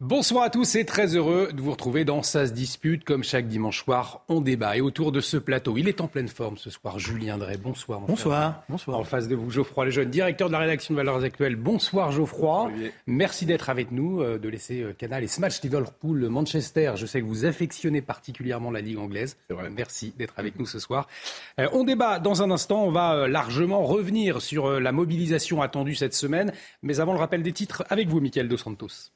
Bonsoir à tous et très heureux de vous retrouver dans Ça se dispute. Comme chaque dimanche soir, on débat. Et autour de ce plateau, il est en pleine forme ce soir. Julien Drey, bonsoir. Bonsoir. Bonsoir. En face de vous, Geoffroy Lejeune, directeur de la rédaction de Valeurs Actuelles. Bonsoir Geoffroy. Merci d'être avec nous, euh, de laisser euh, Canal et Smash Liverpool Manchester. Je sais que vous affectionnez particulièrement la Ligue anglaise. Merci d'être avec nous ce soir. Euh, on débat dans un instant. On va euh, largement revenir sur euh, la mobilisation attendue cette semaine. Mais avant le rappel des titres, avec vous, Mickaël Dos Santos.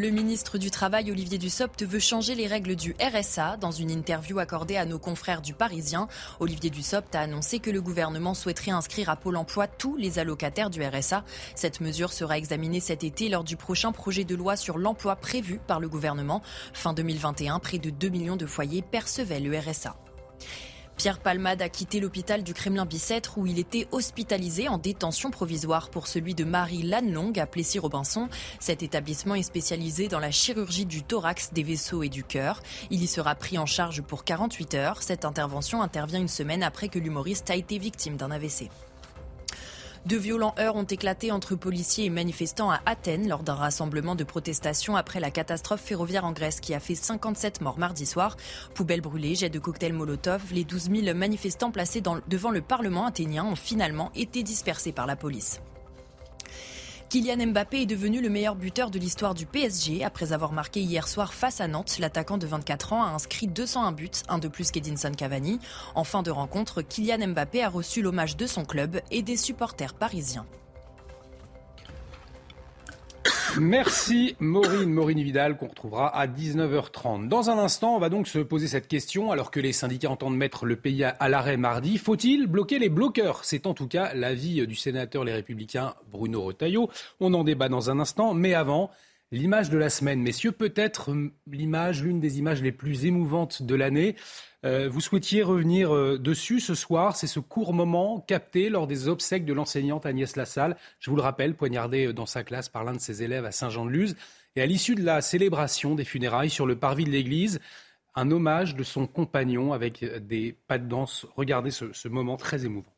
Le ministre du Travail, Olivier Dussopt, veut changer les règles du RSA. Dans une interview accordée à nos confrères du Parisien, Olivier Dussopt a annoncé que le gouvernement souhaiterait inscrire à Pôle emploi tous les allocataires du RSA. Cette mesure sera examinée cet été lors du prochain projet de loi sur l'emploi prévu par le gouvernement. Fin 2021, près de 2 millions de foyers percevaient le RSA. Pierre Palmade a quitté l'hôpital du Kremlin-Bicêtre où il était hospitalisé en détention provisoire pour celui de Marie Lannelong à Plessis-Robinson. Cet établissement est spécialisé dans la chirurgie du thorax, des vaisseaux et du cœur. Il y sera pris en charge pour 48 heures. Cette intervention intervient une semaine après que l'humoriste a été victime d'un AVC. De violents heurts ont éclaté entre policiers et manifestants à Athènes lors d'un rassemblement de protestation après la catastrophe ferroviaire en Grèce qui a fait 57 morts mardi soir. Poubelles brûlées, jets de cocktails Molotov, les 12 000 manifestants placés devant le Parlement athénien ont finalement été dispersés par la police. Kylian Mbappé est devenu le meilleur buteur de l'histoire du PSG après avoir marqué hier soir face à Nantes. L'attaquant de 24 ans a inscrit 201 buts, un de plus qu'Edinson Cavani. En fin de rencontre, Kylian Mbappé a reçu l'hommage de son club et des supporters parisiens. Merci Maureen, Maureen Vidal qu'on retrouvera à 19h30. Dans un instant, on va donc se poser cette question alors que les syndicats entendent mettre le pays à, l'arrêt mardi. Faut-il bloquer les bloqueurs? C'est en tout cas l'avis du sénateur Les Républicains Bruno Retailleau. On en débat dans un instant, mais avant, l'image de la semaine. Messieurs, peut-être hum, l'image, l'une des images les plus émouvantes de l'année. Euh, vous souhaitiez revenir euh, dessus ce soir. C'est ce court moment capté lors des obsèques de l'enseignante Agnès Lassalle. Je vous le rappelle, poignardée euh, dans sa classe par l'un de ses élèves à Saint-Jean-de-Luz. Et à l'issue de la célébration des funérailles sur le parvis de l'église, un hommage de son compagnon avec des pas de danse. Regardez ce moment très émouvant.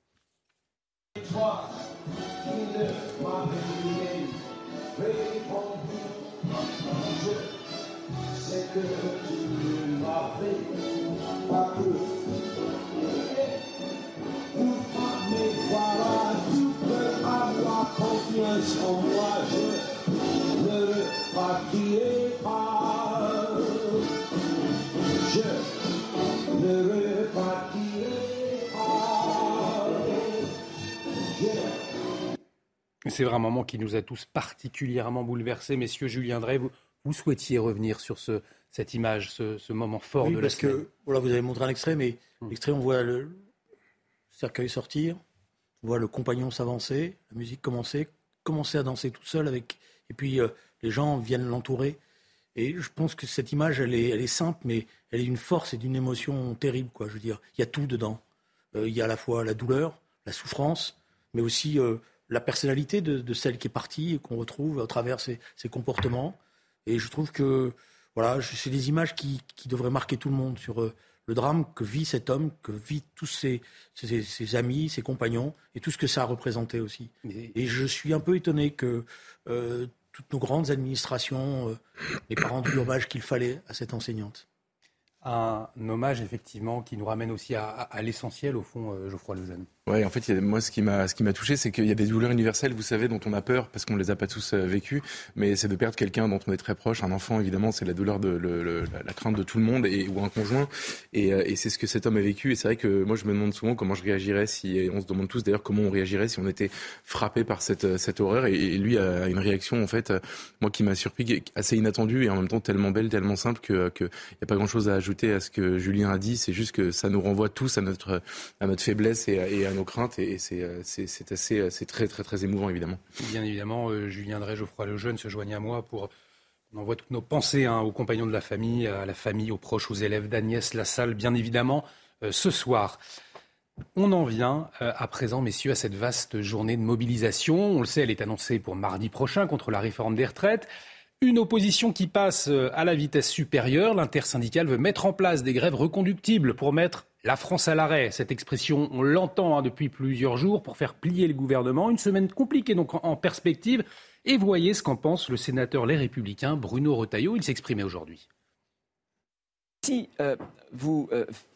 C'est vraiment un moment qui nous a tous particulièrement bouleversés. Messieurs, Julien Drey, vous, vous souhaitiez revenir sur ce, cette image, ce, ce moment fort Oui, de la parce semaine. que voilà, vous avez montré un extrait, mais Hmm. l'extrait, on voit le cercueil sortir, on voit le compagnon s'avancer, la musique commencer, commencer à danser tout seul avec, et puis euh, les gens viennent l'entourer. Et je pense que cette image, elle est, elle est simple, mais elle est d'une force et d'une émotion terrible, quoi. Je veux dire, il y a tout dedans. Euh, il y a à la fois la douleur, la souffrance, mais aussi euh, la personnalité de, celle qui est partie et qu'on retrouve à travers ses, ses comportements. Et je trouve que voilà, c'est des images qui, qui devraient marquer tout le monde sur le drame que vit cet homme, que vit tous ses, ses- ses amis, ses compagnons, et tout ce que ça a représenté aussi. Et- je suis un peu étonné que euh, toutes nos grandes administrations euh, n'aient pas rendu l'hommage qu'il fallait à cette enseignante. Un hommage, effectivement, qui nous ramène aussi à, à- à l'essentiel, au fond, euh, Geoffroy Lejeune. Ouais, en fait, moi, ce qui m'a, ce qui m'a touché, c'est qu'il y a des douleurs universelles, vous savez, dont on a peur parce qu'on les a pas tous euh, vécues. Mais c'est de perdre quelqu'un dont on est très proche, un enfant, évidemment, c'est la douleur de la, crainte de tout le monde et ou un conjoint. Et, euh, et c'est ce que cet homme a vécu. Et c'est vrai que moi, je me demande souvent comment je réagirais si, on se demande tous d'ailleurs comment on réagirait si on était frappé par cette euh, cette horreur. Et, lui a une réaction, en fait, moi, qui m'a surpris, assez inattendue et en même temps tellement belle, tellement simple que que y a pas grand chose à ajouter à ce que Julien a dit. C'est juste que ça nous renvoie tous à notre à notre faiblesse et à nos craintes et c'est assez, c'est très, très, très émouvant, évidemment. Bien évidemment, Julien Drey, Geoffroy Lejeune se joignent à moi pour on envoie toutes nos pensées hein, aux compagnons de la famille, à la famille, aux proches, aux élèves d'Agnès Lassalle, bien évidemment, ce soir. On en vient euh, à présent, messieurs, à cette vaste journée de mobilisation. On le sait, elle est annoncée pour mardi prochain contre la réforme des retraites. Une opposition qui passe euh, à la vitesse supérieure. L'intersyndicale veut mettre en place des grèves reconductibles pour mettre la France à l'arrêt. Cette expression, on l'entend hein, depuis plusieurs jours pour faire plier le gouvernement. Une semaine compliquée donc en perspective. Et voyez ce qu'en pense le sénateur Les Républicains Bruno Retailleau. Il s'exprimait aujourd'hui. Si euh, vous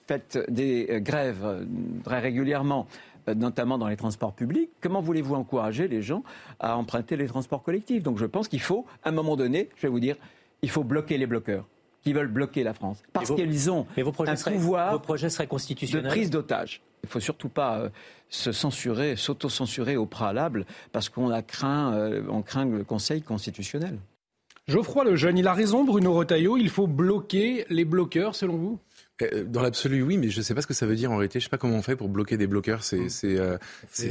faites des euh, grèves euh, très régulièrement, euh, notamment dans les transports publics, comment voulez-vous encourager les gens à emprunter les transports collectifs? Donc je pense qu'il faut, à un moment donné, je vais vous dire, il faut bloquer les bloqueurs qui veulent bloquer la France. Parce qu'ils ont un pouvoir vos projets seraient constitutionnels. de prise d'otages. Il ne faut surtout pas se censurer, s'auto-censurer au préalable, parce qu'on a craint, on craint le Conseil constitutionnel. Geoffroy Lejeune, il a raison, Bruno Retailleau, il faut bloquer les bloqueurs, selon vous? euh, dans l'absolu, oui, mais je ne sais pas ce que ça veut dire en réalité. Je ne sais pas comment on fait pour bloquer des bloqueurs. C'est, mmh. euh,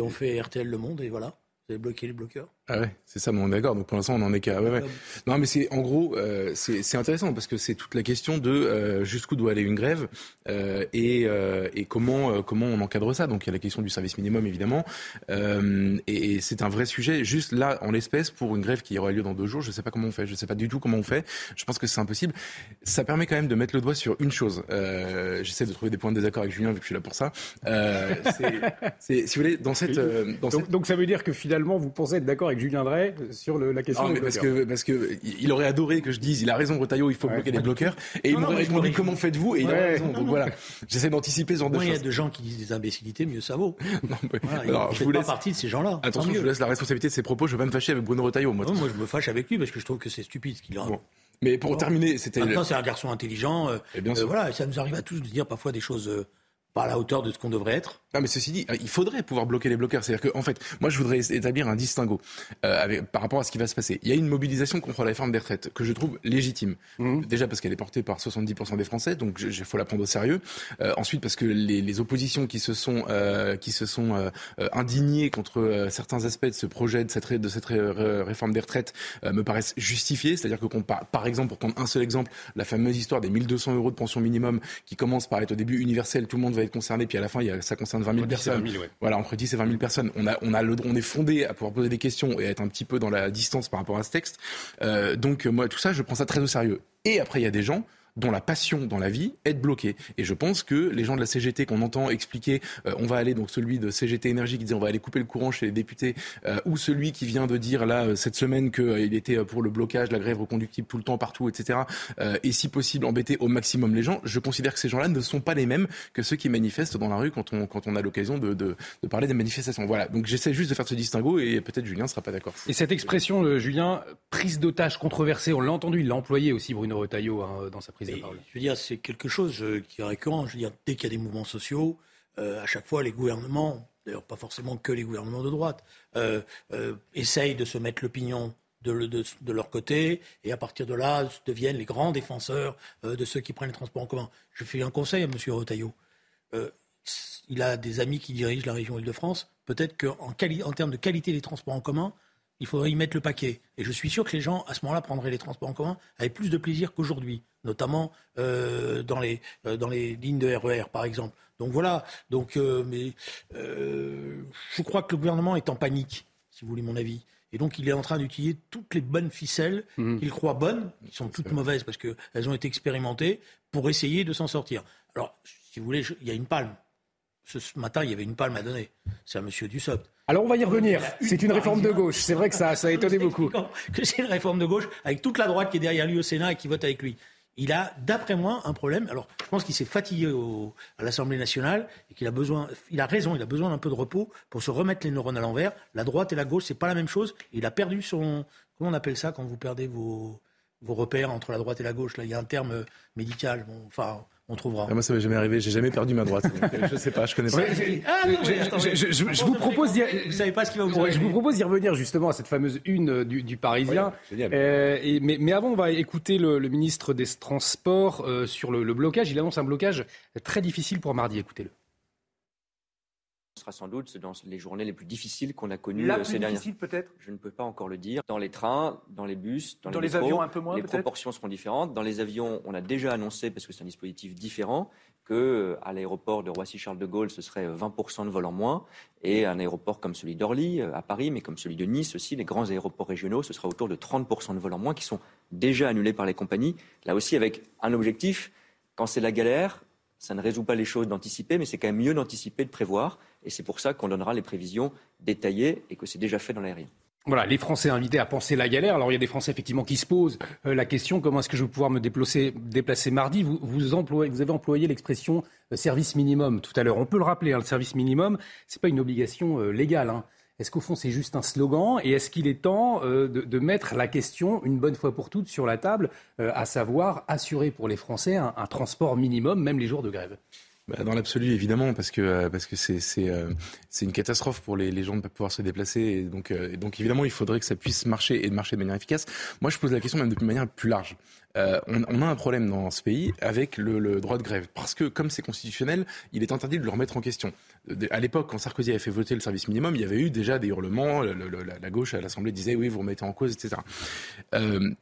on fait RTL Le Monde et voilà. Vous avez bloqué les bloqueurs ah ouais, c'est ça, bon, d'accord. Donc pour l'instant, on en est qu'à. Ouais, ouais. Non, mais c'est en gros, euh, c'est intéressant parce que c'est toute la question de euh, jusqu'où doit aller une grève euh, et, euh, et comment euh, comment on encadre ça. Donc il y a la question du service minimum évidemment, et, et c'est un vrai sujet. Juste là, en l'espèce, pour une grève qui aura lieu dans deux jours, je sais pas comment on fait. Je sais pas du tout comment on fait. Je pense que c'est impossible. Ça permet quand même de mettre le doigt sur une chose. J'essaie de trouver des points de désaccord avec Julien vu que je suis là pour ça. si vous voulez dans cette, dans donc, cette... donc ça veut dire que finalement vous pensez être d'accord avec Julien Drey sur le, la question. Non, mais parce que parce que il aurait adoré que je dise, il a raison, Retailleau, il faut bloquer les bloqueurs, et il m'aurait répondu comment faites-vous, et il a raison. Donc voilà, j'essaie d'anticiper ce genre de choses. Il y a de gens qui disent des imbécilités, mieux ça vaut. non, mais, alors, je vous laisse pas partie de ces gens-là. Attention, je vous laisse la responsabilité de ses propos. Je vais pas me fâcher avec Bruno Retailleau. Moi, moi je me fâche avec lui parce que je trouve que c'est stupide ce qu'il a. Mais pour terminer, c'était. Maintenant, c'est un garçon intelligent. Euh, et bien euh, voilà, ça nous arrive à tous de dire parfois des choses euh, pas à la hauteur de ce qu'on devrait être. Non, mais ceci dit, il faudrait pouvoir bloquer les bloqueurs. C'est-à-dire que, en fait, moi, je voudrais établir un distinguo euh, avec, par rapport à ce qui va se passer. Il y a une mobilisation contre la réforme des retraites que je trouve légitime. Mmh. Déjà parce qu'elle est portée par 70% des Français, donc il faut la prendre au sérieux. Euh, ensuite, parce que les, les, oppositions qui se sont euh, qui se sont euh, euh, indignées contre euh, certains aspects de ce projet, de cette, de cette réforme des retraites, me paraissent justifiées. C'est-à-dire que, par, par exemple, pour prendre un seul exemple, la fameuse histoire des 1200 euros de pension minimum qui commence par être au début universelle, tout le monde va être concerné, puis à la fin, il y a, ça concerne 20 000 personnes. Voilà, entre 10 et 20 000 personnes. On a, on a le, on est fondé à pouvoir poser des questions et à être un petit peu dans la distance par rapport à ce texte. Euh, donc moi, tout ça, je prends ça très au sérieux. Et après, il y a des gens dont la passion dans la vie est bloquée. Et je pense que les gens de la CGT qu'on entend expliquer, euh, on va aller, donc celui de CGT Énergie qui dit on va aller couper le courant chez les députés, euh, ou celui qui vient de dire là euh, cette semaine qu'il était pour le blocage, la grève reconductible tout le temps, partout, etc. et si possible embêter au maximum les gens, je considère que ces gens-là ne sont pas les mêmes que ceux qui manifestent dans la rue quand on, quand on a l'occasion de, de, parler des manifestations. Voilà, donc j'essaie juste de faire ce distinguo et peut-être Julien ne sera pas d'accord. Et cette expression, Julien, prise d'otage controversée, on l'a entendu, il l'a employé aussi Bruno Retailleau hein, dans sa prise de parole. Je veux dire, c'est quelque chose euh, qui est récurrent. Je veux dire, dès qu'il y a des mouvements sociaux, euh, à chaque fois, les gouvernements, d'ailleurs pas forcément que les gouvernements de droite, euh, essayent de se mettre l'opinion de, de, leur côté, et à partir de là, deviennent les grands défenseurs de ceux qui prennent les transports en commun. Je fais un conseil à M. Retailleau. il a des amis qui dirigent la région Île-de-France. Peut-être qu'en en termes de qualité des transports en commun, il faudrait y mettre le paquet. Et je suis sûr que les gens, à ce moment-là, prendraient les transports en commun avec plus de plaisir qu'aujourd'hui, notamment euh, dans, les, euh, dans les lignes de RER, e par exemple. Donc voilà. Donc, euh, mais je crois que le gouvernement est en panique, si vous voulez mon avis. Et donc, il est en train d'utiliser toutes les bonnes ficelles mmh. qu'il croit bonnes, qui sont toutes mauvaises parce qu'elles ont été expérimentées, pour essayer de s'en sortir. Alors, si vous voulez, il y a une palme. Ce matin, il y avait une palme à donner. C'est à M. Dussopt. Alors on va y revenir. C'est une réforme de gauche. C'est vrai que ça, ça a étonné beaucoup. Que c'est une réforme de gauche avec toute la droite qui est derrière lui au Sénat et qui vote avec lui. Il a, d'après moi, un problème. Alors, je pense qu'il s'est fatigué au, à l'Assemblée nationale et qu'il a besoin. Il a raison. Il a besoin d'un peu de repos pour se remettre les neurones à l'envers. La droite et la gauche, c'est pas la même chose. Il a perdu son. Comment on appelle ça quand vous perdez vos, vos repères entre la droite et la gauche? Là, il y a un terme médical. Bon, enfin, on trouvera. Ah, moi, ça m'est jamais arrivé. J'ai jamais perdu ma droite. Euh, je sais pas, je connais pas. je, vous propose d'y. Vous savez pas ce qui va vous Je vous propose d'y revenir justement à cette fameuse une euh, du, Parisien. Euh, et, mais, mais, avant, on va écouter le, ministre des Transports sur le, le blocage. Il annonce un blocage très difficile pour mardi. Écoutez-le. Ce sera sans doute dans les journées les plus difficiles qu'on a connues La euh, plus ces dernières difficile peut-être? Je ne peux pas encore le dire. Dans les trains, dans les bus, dans, Dans les, les métros, avions, un peu moins, Les proportions seront différentes. Dans les avions, on a déjà annoncé, parce que c'est un dispositif différent, que euh, à l'aéroport de Roissy-Charles de Gaulle, ce serait euh, 20% de vol en moins, et un aéroport comme celui d'Orly euh, à Paris, mais comme celui de Nice aussi, les grands aéroports régionaux, ce sera autour de 30% de vol en moins qui sont déjà annulés par les compagnies. Là aussi, avec un objectif, quand c'est la galère, ça ne résout pas les choses d'anticiper, mais c'est quand même mieux d'anticiper, de prévoir, et c'est pour ça qu'on donnera les prévisions détaillées et que c'est déjà fait dans l'aérien. Voilà, les Français invités à penser la galère. Alors il y a des Français effectivement qui se posent euh, la question comment est-ce que je vais pouvoir me déplacer, mardi? Vous avez employé l'expression euh, service minimum tout à l'heure. On peut le rappeler, hein, le service minimum, c'est pas une obligation euh, légale. Hein. Est-ce qu'au fond c'est juste un slogan et est-ce qu'il est temps de, de, mettre la question une bonne fois pour toutes sur la table, à savoir assurer pour les Français un, transport minimum, même les jours de grève? Dans l'absolu, évidemment, parce que parce que c'est c'est euh, c'est une catastrophe pour les, gens de ne pas pouvoir se déplacer. Et donc euh, donc évidemment, il faudrait que ça puisse marcher et de marcher de manière efficace. Moi, je pose la question même de manière plus large. Euh, on, on, a un problème dans ce pays avec le, le, droit de grève parce que comme c'est constitutionnel, il est interdit de le remettre en question. De, à l'époque, quand Sarkozy avait fait voter le service minimum, il y avait eu déjà des hurlements. Le, la, la, gauche à l'Assemblée disait oui, vous remettez en cause, etc.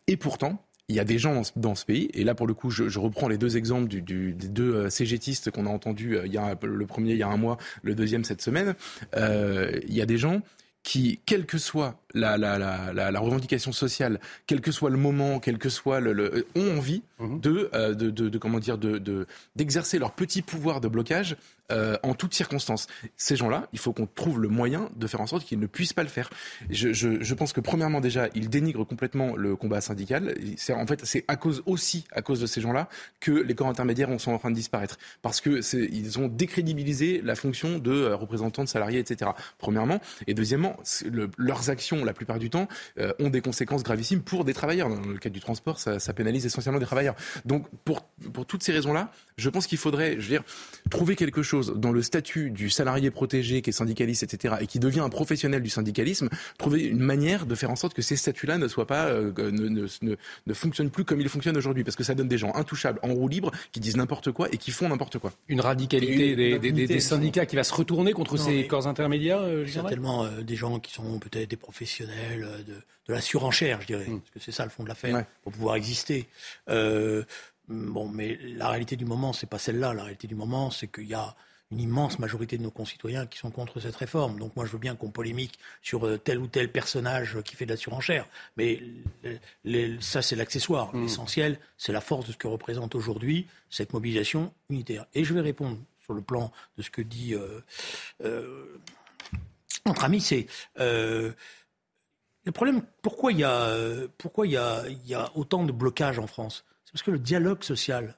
et pourtant il y a des gens dans ce pays, et là pour le coup, je, reprends les deux exemples des deux euh, cégétistes qu'on a entendus, euh, le premier il y a un mois, le deuxième cette semaine. Euh, il y a des gens qui, quelle que soit la, la, la, la, revendication sociale, quel que soit le moment, quel que soit le, le ont envie mmh. de, euh, de, de, de, comment dire, de d'exercer leur petit pouvoir de blocage euh, en toutes circonstances. Ces gens-là, il faut qu'on trouve le moyen de faire en sorte qu'ils ne puissent pas le faire. Je, je, je, pense que premièrement déjà, ils dénigrent complètement le combat syndical. C'est en fait c'est à cause aussi à cause de ces gens-là que les corps intermédiaires sont en train de disparaître parce que ils ont décrédibilisé la fonction de euh, représentants de salariés, etc. Premièrement et deuxièmement, le, leurs actions la plupart du temps euh, ont des conséquences gravissimes pour des travailleurs. Dans le cas du transport, ça, ça pénalise essentiellement des travailleurs. Donc pour pour toutes ces raisons-là, je pense qu'il faudrait, je veux dire, trouver quelque chose dans le statut du salarié protégé qui est syndicaliste, etc., et qui devient un professionnel du syndicalisme, trouver une manière de faire en sorte que ces statuts-là ne soient pas, euh, ne, ne, ne, ne, fonctionnent plus comme ils fonctionnent aujourd'hui, parce que ça donne des gens intouchables, en roue libre, qui disent n'importe quoi et qui font n'importe quoi. Une radicalité des, des, des, des, syndicats qui va se retourner contre non, ces corps intermédiaires. Euh, certainement euh, des gens qui sont peut-être des professionnels de, de la surenchère, je dirais, mm. parce que c'est ça le fond de l'affaire, ouais. pour pouvoir exister. Euh, Bon, mais la réalité du moment, c'est pas celle-là. La réalité du moment, c'est qu'il y a une immense majorité de nos concitoyens qui sont contre cette réforme. Donc moi, je veux bien qu'on polémique sur tel ou tel personnage qui fait de la surenchère, mais les, ça, c'est l'accessoire. Mmh. L'essentiel, c'est la force de ce que représente aujourd'hui cette mobilisation unitaire. Et je vais répondre sur le plan de ce que dit euh, euh, notre ami, c'est euh, le problème. Pourquoi il y a, pourquoi il y a, il y a autant de blocages en France? C'est parce que le dialogue social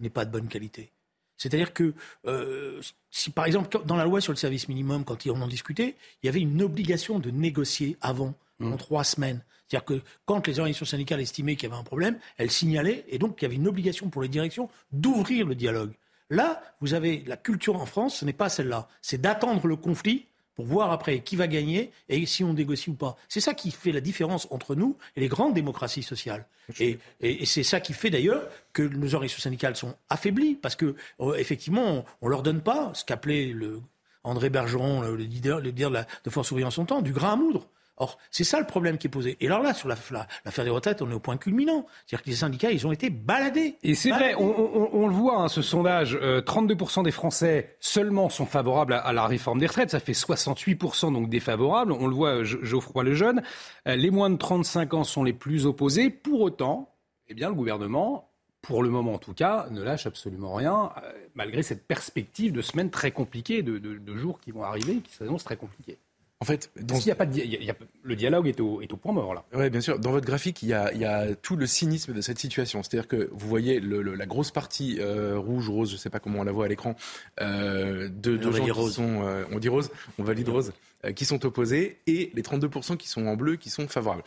n'est pas de bonne qualité. C'est-à-dire que euh, si par exemple dans la loi sur le service minimum, quand on en discutait, il y avait une obligation de négocier avant, mmh. en trois semaines. C'est-à-dire que quand les organisations syndicales estimaient qu'il y avait un problème, elles signalaient et donc il y avait une obligation pour les directions d'ouvrir le dialogue. Là, vous avez la culture en France, ce n'est pas celle-là. C'est d'attendre le conflit pour voir après qui va gagner et si on négocie ou pas. C'est ça qui fait la différence entre nous et les grandes démocraties sociales. Et, et, et c'est ça qui fait d'ailleurs que nos organisations syndicales sont affaiblies parce que euh, effectivement on, on leur donne pas ce qu'appelait le André Bergeron, le leader, le leader de, la, de Force ouvrière en son temps, du grain à moudre. Or, c'est ça le problème qui est posé. Et alors là, sur l'affaire la, des retraites, on est au point culminant. C'est-à-dire que les syndicats, ils ont été baladés. Et c'est vrai, on, on, on, le voit, hein, ce sondage, euh, 32% des Français seulement sont favorables à, à, la réforme des retraites. Ça fait 68% donc défavorables. On le voit, Geoffroy Lejeune. Euh, les moins de 35 ans sont les plus opposés. Pour autant, eh bien, le gouvernement pour le moment en tout cas, ne lâche absolument rien, euh, malgré cette perspective de semaines très compliquées, de, de, de jours qui vont arriver, qui s'annoncent très compliquées. En fait, dans... il y a pas de, il y a, le dialogue est au, est au point mort là. Oui, bien sûr. Dans votre graphique, il y, a, il y a tout le cynisme de cette situation. C'est-à-dire que vous voyez le, le, la grosse partie euh, rouge, rose, je ne sais pas comment on la voit à l'écran, euh, de, de gens qui sont, euh, on dit rose, on valide rose, euh, qui sont opposés, et les 32% qui sont en bleu, qui sont favorables.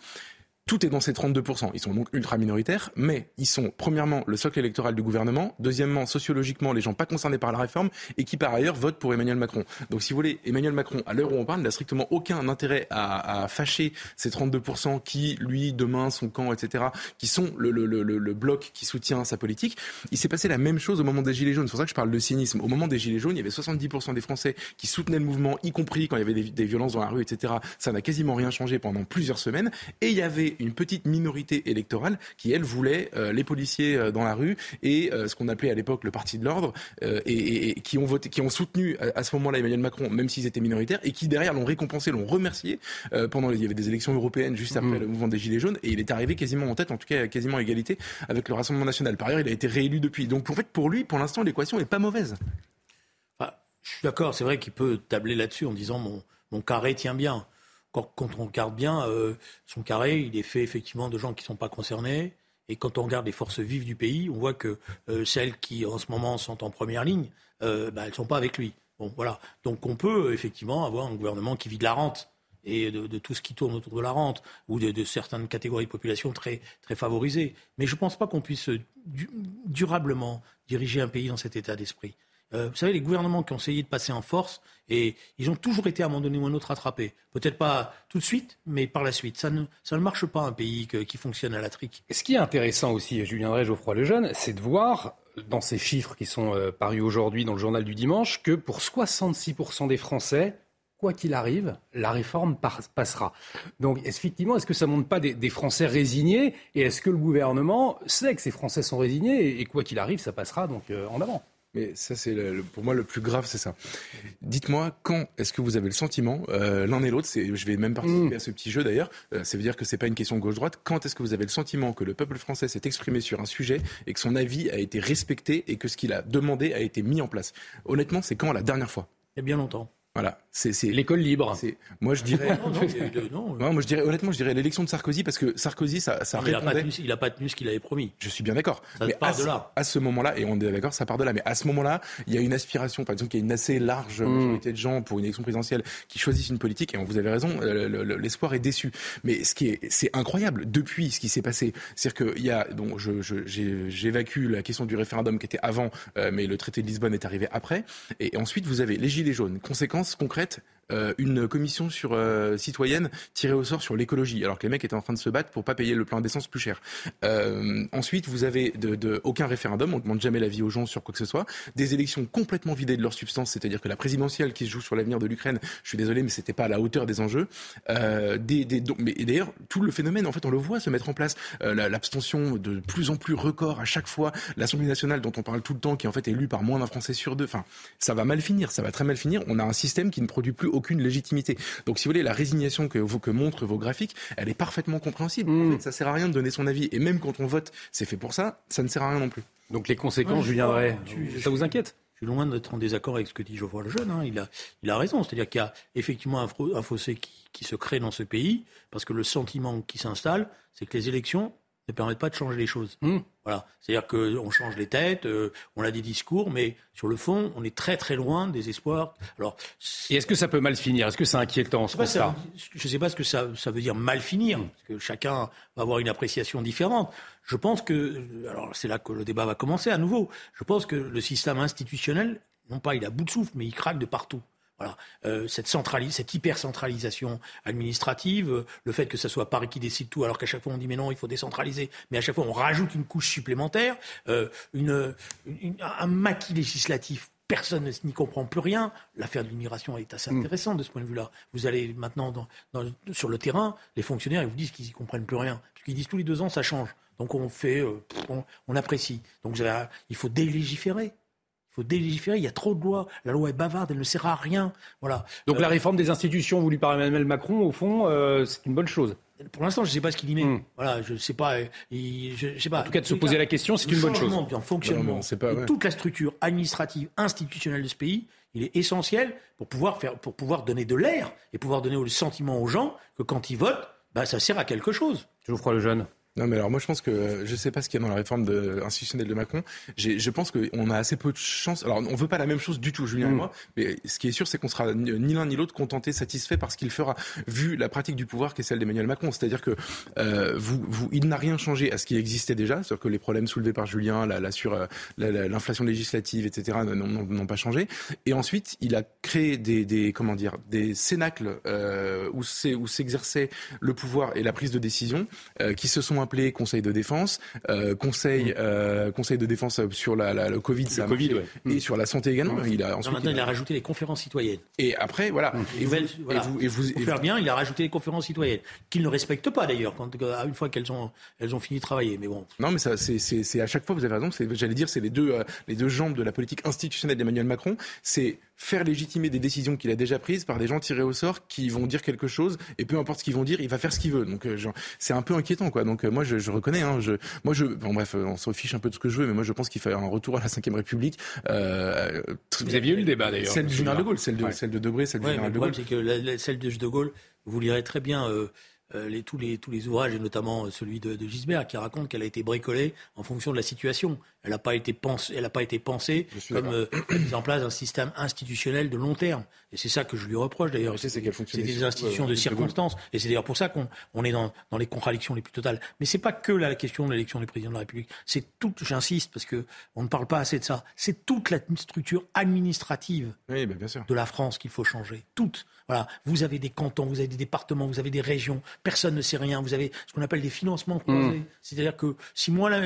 Tout est dans ces 32%. Ils sont donc ultra minoritaires, mais ils sont premièrement le socle électoral du gouvernement, deuxièmement sociologiquement les gens pas concernés par la réforme et qui par ailleurs votent pour Emmanuel Macron. Donc si vous voulez, Emmanuel Macron, à l'heure où on parle, n'a strictement aucun intérêt à, à, fâcher ces 32% qui, lui, demain, son camp, etc., qui sont le, le, le, le bloc qui soutient sa politique. Il s'est passé la même chose au moment des Gilets jaunes. C'est pour ça que je parle de cynisme. Au moment des Gilets jaunes, il y avait 70% des Français qui soutenaient le mouvement, y compris quand il y avait des, des violences dans la rue, etc. Ça n'a quasiment rien changé pendant plusieurs semaines. Et il y avait une petite minorité électorale qui, elle, voulait euh, les policiers euh, dans la rue et euh, ce qu'on appelait à l'époque le parti de l'ordre et, et, qui ont voté, qui ont soutenu à, ce moment-là Emmanuel Macron, même s'ils étaient minoritaires, et qui derrière l'ont récompensé, l'ont remercié pendant les, il y avait des élections européennes juste après mmh. le mouvement des Gilets jaunes et il est arrivé quasiment en tête, en tout cas quasiment à égalité avec le Rassemblement national. Par ailleurs, il a été réélu depuis. Donc en fait, pour lui, pour l'instant, l'équation n'est pas mauvaise. je suis d'accord, c'est vrai qu'il peut tabler là-dessus en disant mon, mon carré tient bien quand on regarde bien, euh, son carré, il est fait effectivement de gens qui ne sont pas concernés. Et quand on regarde les forces vives du pays, on voit que euh, celles qui en ce moment sont en première ligne, euh, bah, elles ne sont pas avec lui. Donc on peut effectivement avoir un gouvernement qui vit de la rente et de, tout ce qui tourne autour de la rente, ou de, certaines catégories de population très favorisées. Mais je ne pense pas qu'on puisse durablement diriger un pays dans cet état d'esprit. Euh, vous savez, les gouvernements qui ont essayé de passer en force, et ils ont toujours été à un moment donné ou un autre attrapés. Peut-être pas tout de suite, mais par la suite. Ça ne, ça ne marche pas un pays qui fonctionne à la trique. Ce qui est intéressant aussi, Julien Drey, Geoffroy Lejeune, c'est de voir dans ces chiffres qui sont euh, parus aujourd'hui dans le journal du dimanche que pour 66% des Français, quoi qu'il arrive, la réforme passera. Donc, effectivement, est-ce que ça ne montre pas des, Français résignés Et est-ce que le gouvernement sait que ces Français sont résignés et, quoi qu'il arrive, ça passera donc euh, en avant mais ça, c'est pour moi le plus grave, c'est ça. Dites-moi quand est-ce que vous avez le sentiment, euh, l'un et l'autre, je vais même participer mm. à ce petit jeu d'ailleurs, euh, ça veut dire que c'est pas une question gauche-droite, quand est-ce que vous avez le sentiment que le peuple français s'est exprimé sur un sujet et que son avis a été respecté et que ce qu'il a demandé a été mis en place? Honnêtement, c'est quand la dernière fois? Il y a bien longtemps. Voilà, c'est l'école libre. Moi je dirais, non, moi je dirais honnêtement, je dirais l'élection de Sarkozy parce que Sarkozy, ça, ça il, a pas tenu, il a pas tenu ce qu'il avait promis. Je suis bien d'accord. Mais part à, de là. À ce moment-là, et on est d'accord, ça part de là. Mais à ce moment-là, il y a une aspiration, par exemple, qu'il y a une assez large mm. majorité de gens pour une élection présidentielle qui choisissent une politique. Et vous avez raison, l'espoir est déçu. Mais ce qui est, c'est incroyable depuis ce qui s'est passé, c'est-à-dire qu'il y a, je, j'évacue la question du référendum qui était avant, euh, mais le traité de Lisbonne est arrivé après. Et ensuite, vous avez les gilets jaunes. Conséquence concrète, euh, une commission sur euh, citoyenne tirée au sort sur l'écologie, alors que les mecs étaient en train de se battre pour pas payer le plein d'essence plus cher. Euh, ensuite, vous avez aucun référendum, on demande jamais l'avis aux gens sur quoi que ce soit, des élections complètement vidées de leur substance, c'est-à-dire que la présidentielle qui se joue sur l'avenir de l'Ukraine, je suis désolé, mais c'était pas à la hauteur des enjeux. Des, mais d'ailleurs, tout le phénomène, en fait, on le voit se mettre en place. L'abstention de plus en plus record à chaque fois, l'Assemblée nationale dont on parle tout le temps, qui en fait est élue par moins d'un Français sur deux. Enfin, ça va mal finir, ça va très mal finir. On a un système qui ne produit plus aucune légitimité. Donc, si vous voulez, la résignation que, que montrent vos graphiques, elle est parfaitement compréhensible. En mm. fait, ça sert à rien de donner son avis. Et même quand on vote, c'est fait pour ça, ça ne sert à rien non plus. Donc, les conséquences, je Julien Drey, ça vous inquiète? je suis loin d'être en désaccord avec ce que dit Geoffroy Lejeune. Hein. Il, a, il a raison. C'est-à-dire qu'il y a effectivement un, fossé qui, se crée dans ce pays, parce que le sentiment qui s'installe, c'est que les élections ne permettent pas de changer les choses. Mm. Voilà. C'est-à-dire qu'on change les têtes, euh, on a des discours, mais sur le fond, on est très très loin des espoirs. Alors, et est-ce que ça peut mal finir? Est-ce que c'est inquiétant ce Je ne sais pas ce que ça, ça, veut dire mal finir, parce que chacun va avoir une appréciation différente. Je pense que, alors c'est là que le débat va commencer à nouveau. Je pense que le système institutionnel, non pas il a bout de souffle, mais il craque de partout. Voilà. Euh, cette, cette hyper-centralisation administrative, euh, le fait que ce soit Paris qui décide tout, alors qu'à chaque fois on dit mais non, il faut décentraliser, mais à chaque fois on rajoute une couche supplémentaire, euh, une, un maquis législatif personne n'y comprend plus rien. L'affaire de l'immigration est assez mm. intéressante de ce point de vue-là. Vous allez maintenant dans, sur le terrain, les fonctionnaires ils vous disent qu'ils n'y comprennent plus rien. Parce qu'ils disent tous les deux ans, ça change. Donc on fait, on, on, apprécie. Donc il faut délégiférer faut délégiférer. Il y a trop de lois. La loi est bavarde, elle ne sert à rien. Voilà. Donc la euh, réforme des institutions voulue par Emmanuel Macron, au fond, euh, c'est une bonne chose. Pour l'instant, je ne sais pas ce qu'il y met. Hmm. Voilà, je ne sais pas. Je, sais pas. En tout cas, de se poser la question, c'est une bonne chose. En fonctionnement, de toute la structure administrative, institutionnelle de ce pays, il est essentiel pour pouvoir faire, pour pouvoir donner de l'air et pouvoir donner le sentiment aux gens que quand ils votent, bah, ça sert à quelque chose. Je vous crois le jeune? Non, mais alors moi je pense que je ne sais pas ce qu'il y a dans la réforme de, institutionnelle de Macron. Je pense qu'on a assez peu de chance. Alors on veut pas la même chose du tout, Julien et mm. moi, mais ce qui est sûr, c'est qu'on sera ni l'un ni l'autre contenté, satisfait par ce qu'il fera, vu la pratique du pouvoir qui est celle d'Emmanuel Macron. C'est-à-dire que euh, vous, vous, il n'a rien changé à ce qui existait déjà, c'est-à-dire que les problèmes soulevés par Julien, la, la sur euh, l'inflation législative, etc., n'ont pas changé. Et ensuite, il a créé des, des comment dire, des cénacles euh, où s'exerçait le pouvoir et la prise de décision, euh, qui se sont appelé Conseil de défense, euh, Conseil, euh, Conseil de défense sur la, la, le Covid, ça COVID et mm. sur la santé également. Il a, ensuite, maintenant, il a... rajouté les conférences citoyennes. Et après, voilà. Mm. Et, vous, et, vous, et vous, faire bien, il a rajouté les conférences citoyennes, qu'il ne respecte pas d'ailleurs, euh, une fois qu'elles ont, elles ont fini de travailler. Mais bon. Non, mais ça, c'est à chaque fois, vous avez raison. J'allais dire, c'est les deux, les deux jambes de la politique institutionnelle d'Emmanuel Macron. C'est faire légitimer des décisions qu'il a déjà prises par des gens tirés au sort qui vont dire quelque chose et peu importe ce qu'ils vont dire, il va faire ce qu'il veut. Donc c'est un peu inquiétant, quoi. Donc moi, je, je reconnais. Hein, je, moi, je, bon, bref, on s'en fiche un peu de ce que je veux, mais moi, je pense qu'il faut un retour à la Ve République. Euh, Vous aviez eu le débat d'ailleurs. Celle du général de Gaulle, celle de, celle de Debré, celle du général de Gaulle. Le problème, c'est que celle de De Gaulle, vous lirez très bien. Euh, les, tous, les, tous les ouvrages, et notamment euh, celui de, de Gisbert, qui raconte qu'elle a été bricolée en fonction de la situation. Elle n'a pas été pensée, elle pas été pensée comme euh, mise en place d'un système institutionnel de long terme. Et c'est ça que je lui reproche d'ailleurs. C'est des institutions de circonstances. Et c'est d'ailleurs pour ça qu'on on est dans, dans, les contradictions les plus totales. Mais c'est pas que la question de l'élection du président de la République. C'est tout, j'insiste, parce que on ne parle pas assez de ça. C'est toute la structure administrative oui, ben, bien sûr. de la France qu'il faut changer. Toute. Voilà. Vous avez des cantons, vous avez des départements, vous avez des régions personne ne sait rien. Vous avez ce qu'on appelle des financements croisés. Mm. C'est-à-dire que si moi, la,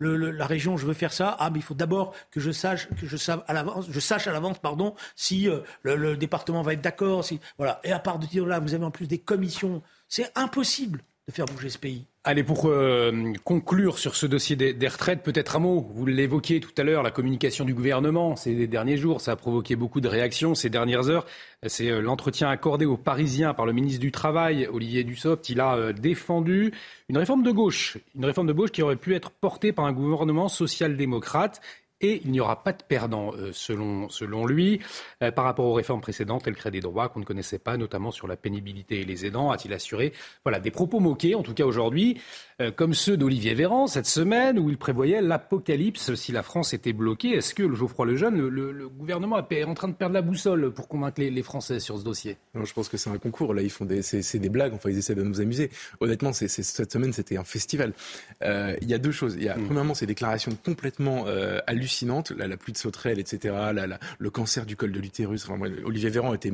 la, région, je veux faire ça, ah, mais il faut d'abord que je sache, que je sache à l'avance, je sache à l'avance, pardon, si euh, le, département va être d'accord. Si, voilà. Et à part de dire là, vous avez en plus des commissions. C'est impossible de faire bouger ce pays. Allez, pour euh, conclure sur ce dossier des, retraites, peut-être un mot. Vous l'évoquiez tout à l'heure, la communication du gouvernement ces derniers jours, ça a provoqué beaucoup de réactions ces dernières heures. C'est euh, l'entretien accordé aux Parisiens par le ministre du Travail, Olivier Dussopt. Il a euh, défendu une réforme de gauche, une réforme de gauche qui aurait pu être portée par un gouvernement social-démocrate et il n'y aura pas de perdant, euh, selon, lui. Euh, par rapport aux réformes précédentes, elles créent des droits qu'on ne connaissait pas, notamment sur la pénibilité et les aidants, a-t-il assuré. Voilà, des propos moqués, en tout cas aujourd'hui, euh, comme ceux d'Olivier Véran cette semaine, où il prévoyait l'apocalypse si la France était bloquée. Est-ce que, le Geoffroy Lejeune, le, le, gouvernement est en train de perdre la boussole pour convaincre les, Français sur ce dossier? Non, Je pense que c'est un concours. Là, ils font des, c'est, des blagues. Enfin, ils essaient de nous amuser. Honnêtement, c'est, cette semaine, c'était un festival. Il y a deux choses. Il y a, mm. premièrement, ces déclarations complètement hallucinantes la, pluie de sauterelles, etc., le cancer du col de l'utérus. Olivier Véran était,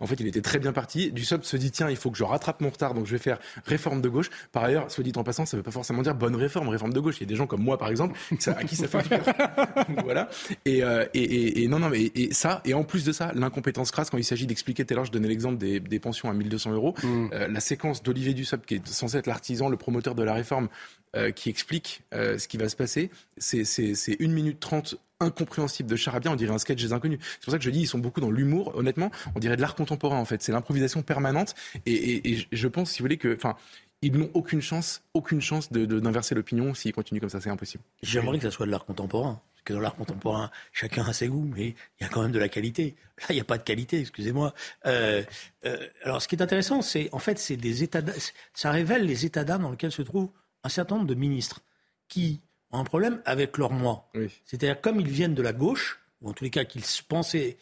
en fait, il était très bien parti. Du se dit tiens, il faut que je rattrape mon retard, donc je vais faire réforme de gauche. Par ailleurs, soit dit en passant, ça ne veut pas forcément dire bonne réforme, réforme de gauche. Il y a des gens comme moi, par exemple, à qui ça fait du Voilà. Euh, et, non, non, mais et, ça, et en plus de ça, l'incompétence crasse quand il s'agit d'expliquer. Tout à l'heure, je donnais l'exemple des, pensions à 1200 euros. Mm. Euh, la séquence d'Olivier Dussopt, qui est censé être l'artisan, le promoteur de la réforme, euh, qui explique ce qui va se passer. C'est une minute trente incompréhensible de charabia, on dirait un sketch des inconnus. C'est pour ça que je dis, ils sont beaucoup dans l'humour, honnêtement, on dirait de l'art contemporain en fait. C'est l'improvisation permanente et, je pense, si vous voulez, que, enfin, ils n'ont aucune chance, aucune chance d'inverser de, l'opinion s'ils continuent comme ça, c'est impossible. J'aimerais que ça soit de l'art contemporain. Parce que dans l'art contemporain, chacun a ses goûts, mais il y a quand même de la qualité. Là, il n'y a pas de qualité, excusez-moi. Euh, alors, ce qui est intéressant, c'est en fait, c'est des états, ça révèle les états d'âme dans lesquels se trouvent un certain nombre de ministres qui ont un problème avec leur moi. C'est-à-dire, comme ils viennent de la gauche, ou en tous les cas qu'ils pensaient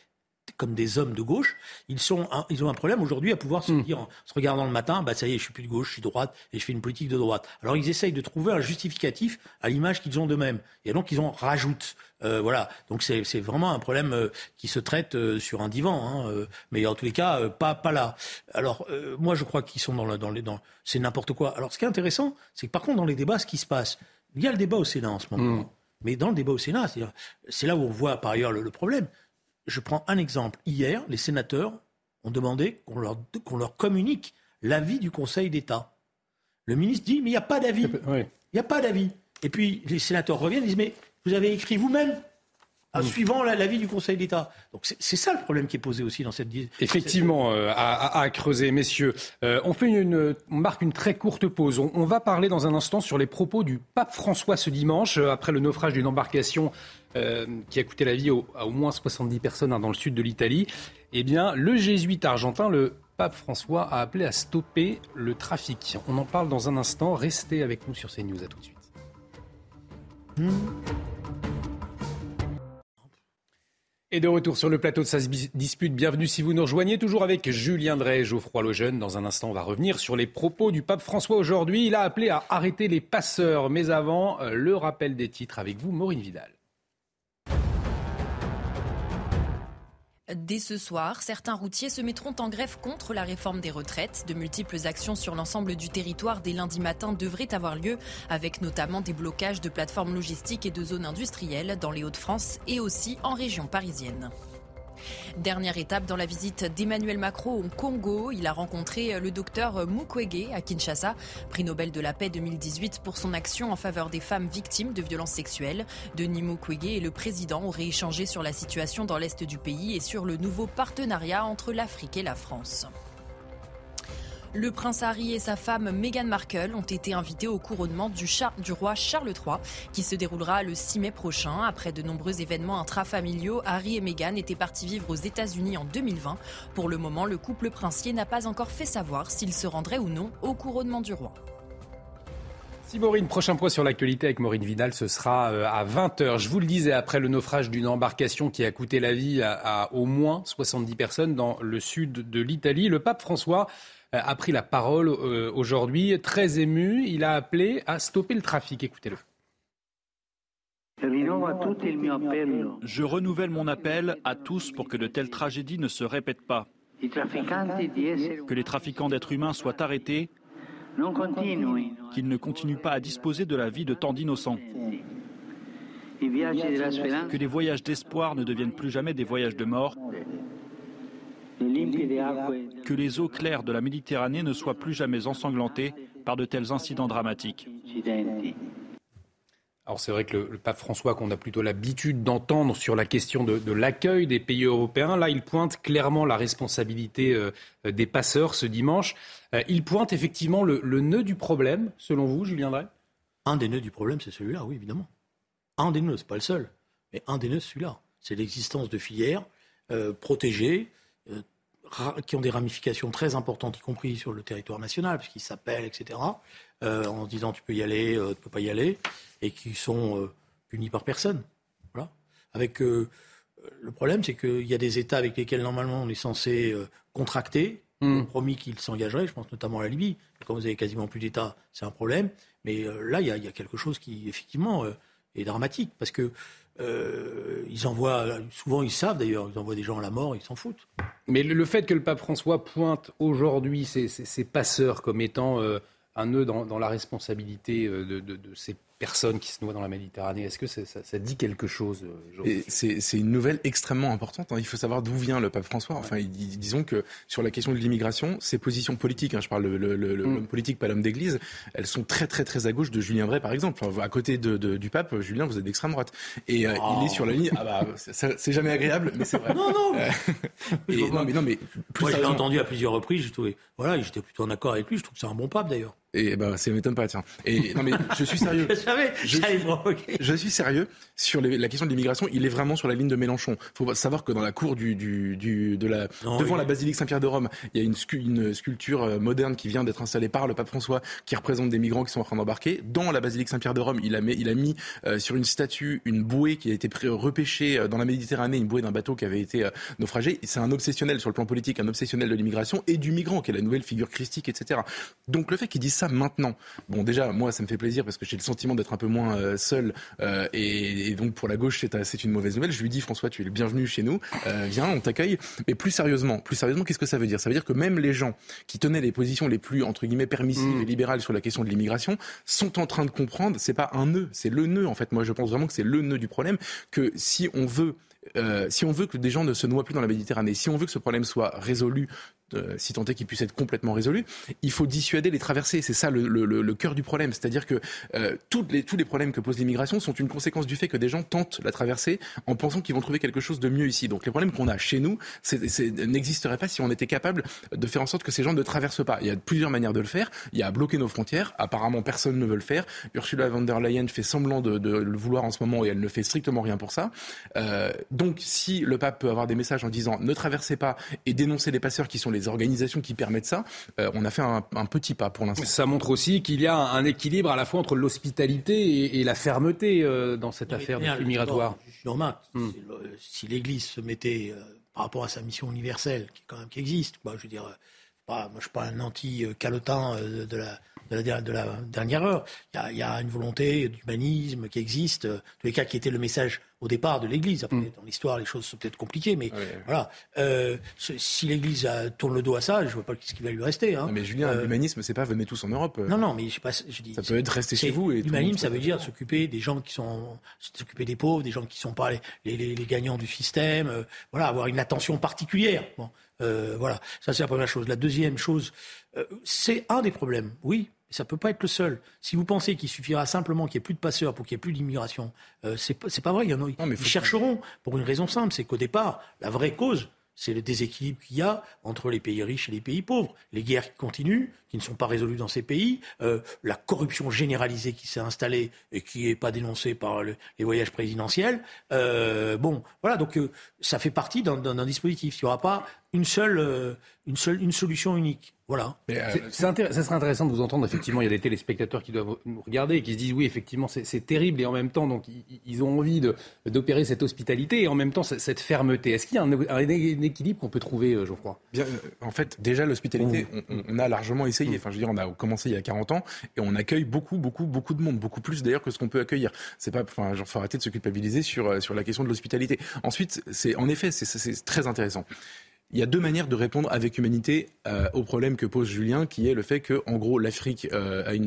comme des hommes de gauche, ils, sont ils ont un problème aujourd'hui à pouvoir se hmm. dire, en se regardant le matin, bah ça y est, je suis plus de gauche, je suis de droite, et je fais une politique de droite. Alors ils essayent de trouver un justificatif à l'image qu'ils ont d'eux-mêmes. Et donc ils en rajoutent. Euh, voilà. Donc c'est vraiment un problème euh, qui se traite euh, sur un divan, hein, mais en tous les cas, pas, pas là. Alors moi je crois qu'ils sont dans, dans les... Dans, c'est n'importe quoi. Alors ce qui est intéressant, c'est que par contre dans les débats, ce qui se passe, il y a le débat au Sénat en ce moment. Hmm. Mais dans le débat au Sénat, c'est là où on voit par ailleurs le problème je prends un exemple. Hier, les sénateurs ont demandé qu'on leur, qu'on leur communique l'avis du Conseil d'État. Le ministre dit, mais il n'y a pas d'avis. Il n'y a pas d'avis. Et puis les sénateurs reviennent et disent, mais vous avez écrit vous-même en mm. suivant l'avis du Conseil d'État. Donc c'est ça le problème qui est posé aussi dans cette. Effectivement, euh, à, creuser, messieurs. Euh, on fait une, on marque une très courte pause. On, va parler dans un instant sur les propos du pape François ce dimanche euh, après le naufrage d'une embarcation qui a coûté la vie à au moins 70 personnes hein, dans le sud de l'Italie. Eh bien, le jésuite argentin, le pape François a appelé à stopper le trafic. On en parle dans un instant. Restez avec nous sur CNews. À tout de suite. Et de retour sur le plateau de sa dispute, bienvenue si vous nous rejoignez, toujours avec Julien Drey et Geoffroy Lejeune. Dans un instant, on va revenir sur les propos du pape François aujourd'hui. Il a appelé à arrêter les passeurs, mais avant, euh, le rappel des titres avec vous, Maureen Vidal. Dès ce soir, certains routiers se mettront en grève contre la réforme des retraites. De multiples actions sur l'ensemble du territoire dès lundi matin devraient avoir lieu, avec notamment des blocages de plateformes logistiques et de zones industrielles dans les Hauts-de-France et aussi en région parisienne. Dernière étape dans la visite d'Emmanuel Macron au Congo. Il a rencontré le docteur Mukwege à Kinshasa, prix Nobel de la paix 2018 pour son action en faveur des femmes victimes de violences sexuelles. Denis Mukwege et le président auraient échangé sur la situation dans l'est du pays et sur le nouveau partenariat entre l'Afrique et la France. Le prince Harry et sa femme Meghan Markle ont été invités au couronnement du, roi Charles III, qui se déroulera le 6 mai prochain. Après de nombreux événements intrafamiliaux, Harry et Meghan étaient partis vivre aux États-Unis en 2020. Pour le moment, le couple princier n'a pas encore fait savoir s'il se rendrait ou non au couronnement du roi. Si Maureen, prochain point sur l'actualité avec Maureen Vidal, ce sera euh, à 20h. Je vous le disais, après le naufrage d'une embarcation qui a coûté la vie à, au moins 70 personnes dans le sud de l'Italie, le pape François a pris la parole euh, aujourd'hui, très ému. Il a appelé à stopper le trafic. Écoutez-le. Je renouvelle mon appel à tous pour que de telles tragédies ne se répètent pas. Que les trafiquants d'êtres humains soient arrêtés, qu'ils ne continuent pas à disposer de la vie de tant d'innocents. Que les voyages d'espoir ne deviennent plus jamais des voyages de mort que les eaux claires de la Méditerranée ne soient plus jamais ensanglantées par de tels incidents dramatiques. Alors c'est vrai que le, pape François, qu'on a plutôt l'habitude d'entendre sur la question de, l'accueil des pays européens, là il pointe clairement la responsabilité euh, des passeurs ce dimanche. Euh, il pointe effectivement le, nœud du problème, selon vous, Julien Drey? Un des nœuds du problème, c'est celui-là, oui, évidemment. Un des nœuds, c'est pas le seul, mais un des nœuds, c'est celui-là. C'est l'existence de filières euh, protégées, qui ont des ramifications très importantes, y compris sur le territoire national, puisqu'ils s'appellent, etc., euh, en disant tu peux y aller, euh, tu peux pas y aller, et qui sont euh, punis par personne. Voilà. Avec le problème, c'est qu'il y a des États avec lesquels normalement on est censé contracter, mmh. promis qu'ils s'engageraient. Je pense notamment à la Libye. Quand vous avez quasiment plus d'États, c'est un problème. Mais là, il y, y, a quelque chose qui effectivement est dramatique, parce que euh, ils envoient, souvent ils savent d'ailleurs, ils envoient des gens à la mort, ils s'en foutent. Mais le, fait que le pape François pointe aujourd'hui ces, passeurs comme étant euh, un nœud dans, la responsabilité euh, de, de, de ces personnes qui se noient dans la Méditerranée. Est-ce que ça, ça, dit quelque chose euh, C'est une nouvelle extrêmement importante. Hein. Il faut savoir d'où vient le pape François. Enfin, disons que sur la question de l'immigration, ses positions politiques, hein, je parle le, le, l'homme mm. politique, pas l'homme d'église, elles sont très très très à gauche de Julien Drey, par exemple. à côté de, du pape, Julien, vous êtes d'extrême droite. Et euh, il est sur la ligne. Ah bah, c'est jamais agréable, mais c'est vrai. non, non. et, non, mais non, mais plus Moi, je l'ai entendu à plusieurs reprises. Voilà, j'étais plutôt en accord avec lui. Je trouve que c'est un bon pape d'ailleurs. Et bah, ça m'étonne pas, tiens. Et non, mais je suis sérieux. je, suis, je suis sérieux sur la question de l'immigration. Il est vraiment sur la ligne de Mélenchon. Il faut savoir que dans la cour du, du, du de la, devant la basilique Saint-Pierre de Rome, il y a une, une sculpture euh, moderne qui vient d'être installée par le pape François, qui représente des migrants qui sont en train d'embarquer. Dans la basilique Saint-Pierre de Rome, il a mis, il a mis euh, sur une statue une bouée qui a été repêchée euh, dans la Méditerranée, une bouée d'un bateau qui avait été naufragé. C'est un obsessionnel sur le plan politique, un obsessionnel de l'immigration et du migrant, qui est la nouvelle figure christique, etc. Donc le fait qu'il dise ça maintenant, bon déjà, moi ça me fait plaisir parce que j'ai le sentiment d'être un peu moins euh, seul euh, et, donc pour la gauche c'est une mauvaise nouvelle. Je lui dis François, tu es le bienvenu chez nous, euh, viens, on t'accueille. Mais plus sérieusement, plus sérieusement, qu'est-ce que ça veut dire? Ça veut dire que même les gens qui tenaient les positions les plus entre guillemets permissives mmh. et libérales sur la question de l'immigration sont en train de comprendre. C'est pas un nœud, c'est le nœud en fait. Moi je pense vraiment que c'est le nœud du problème. Que si on veut si on veut que des gens ne se noient plus dans la Méditerranée, si on veut que ce problème soit résolu euh, si tant est qu'il puisse être complètement résolu, il faut dissuader les traversées. C'est ça le, le, le, cœur du problème. C'est-à-dire que euh, les, tous les problèmes que pose l'immigration sont une conséquence du fait que des gens tentent la traversée en pensant qu'ils vont trouver quelque chose de mieux ici. Donc les problèmes qu'on a chez nous n'existeraient pas si on était capable de faire en sorte que ces gens ne traversent pas. Il y a plusieurs manières de le faire. Il y a bloquer nos frontières. Apparemment, personne ne veut le faire. Ursula von der Leyen fait semblant de, de le vouloir en ce moment et elle ne fait strictement rien pour ça. Euh, donc si le pape peut avoir des messages en disant ne traversez pas et dénoncer les passeurs qui sont les les organisations qui permettent ça, on a fait un, petit pas pour l'instant. Ça montre aussi qu'il y a un équilibre à la fois entre l'hospitalité et, la fermeté dans cette affaire de flux migratoire. Normal. Hmm. Si l'Église se mettait par rapport à sa mission universelle, qui quand même qui existe, je veux dire, moi je suis pas un anti-calotin de la de la, dernière heure. Il y, a, une volonté d'humanisme qui existe, en tous les cas qui était le message au départ de l'Église. Après, mm. dans l'histoire, les choses sont peut-être compliquées, mais voilà. Euh, si l'Église tourne le dos à ça, je ne vois pas ce qui va lui rester. Hein. mais Julien, euh, l'humanisme, c'est pas venez tous en Europe. Non, non, mais je sais pas. Je dis, ça peut être rester chez vous. L'humanisme, ça veut dire s'occuper des gens qui sont, s'occuper des pauvres, des gens qui sont pas les, les, les gagnants du système. Euh, voilà, avoir une attention particulière. Bon, voilà, ça c'est la première chose. La deuxième chose, c'est un des problèmes. Oui, ça ne peut pas être le seul. Si vous pensez qu'il suffira simplement qu'il n'y ait plus de passeurs pour qu'il n'y ait plus d'immigration, euh, c'est pas, pas vrai. Il y en a, ils chercheront pour une raison simple, c'est qu'au départ, la vraie cause, c'est le déséquilibre qu'il y a entre les pays riches et les pays pauvres. Les guerres qui continuent, qui ne sont pas résolues dans ces pays, euh, la corruption généralisée qui s'est installée et qui n'est pas dénoncée par les voyages présidentiels. Euh, bon, voilà, donc euh, ça fait partie d'un dispositif. Il n'y aura pas une seule, une seule, une solution unique. Voilà. Euh, ça serait intéressant de vous entendre. Effectivement, il y a des téléspectateurs qui doivent nous regarder et qui se disent oui, effectivement, c'est terrible et en même temps, donc ils, ont envie d'opérer cette hospitalité et en même temps cette fermeté. Est-ce qu'il y a un, équilibre qu'on peut trouver, euh, Geoffroy? Bien, euh, En fait, déjà l'hospitalité, on, a largement essayé. Enfin, je veux dire, on a commencé il y a 40 ans et on accueille beaucoup, beaucoup, beaucoup de monde, beaucoup plus d'ailleurs que ce qu'on peut accueillir. C'est pas, enfin, genre, faut arrêter de se culpabiliser sur sur la question de l'hospitalité. Ensuite, c'est en effet, c'est très intéressant il y a deux manières de répondre avec humanité euh, au problème que pose Julien, qui est le fait que, en gros, l'Afrique euh,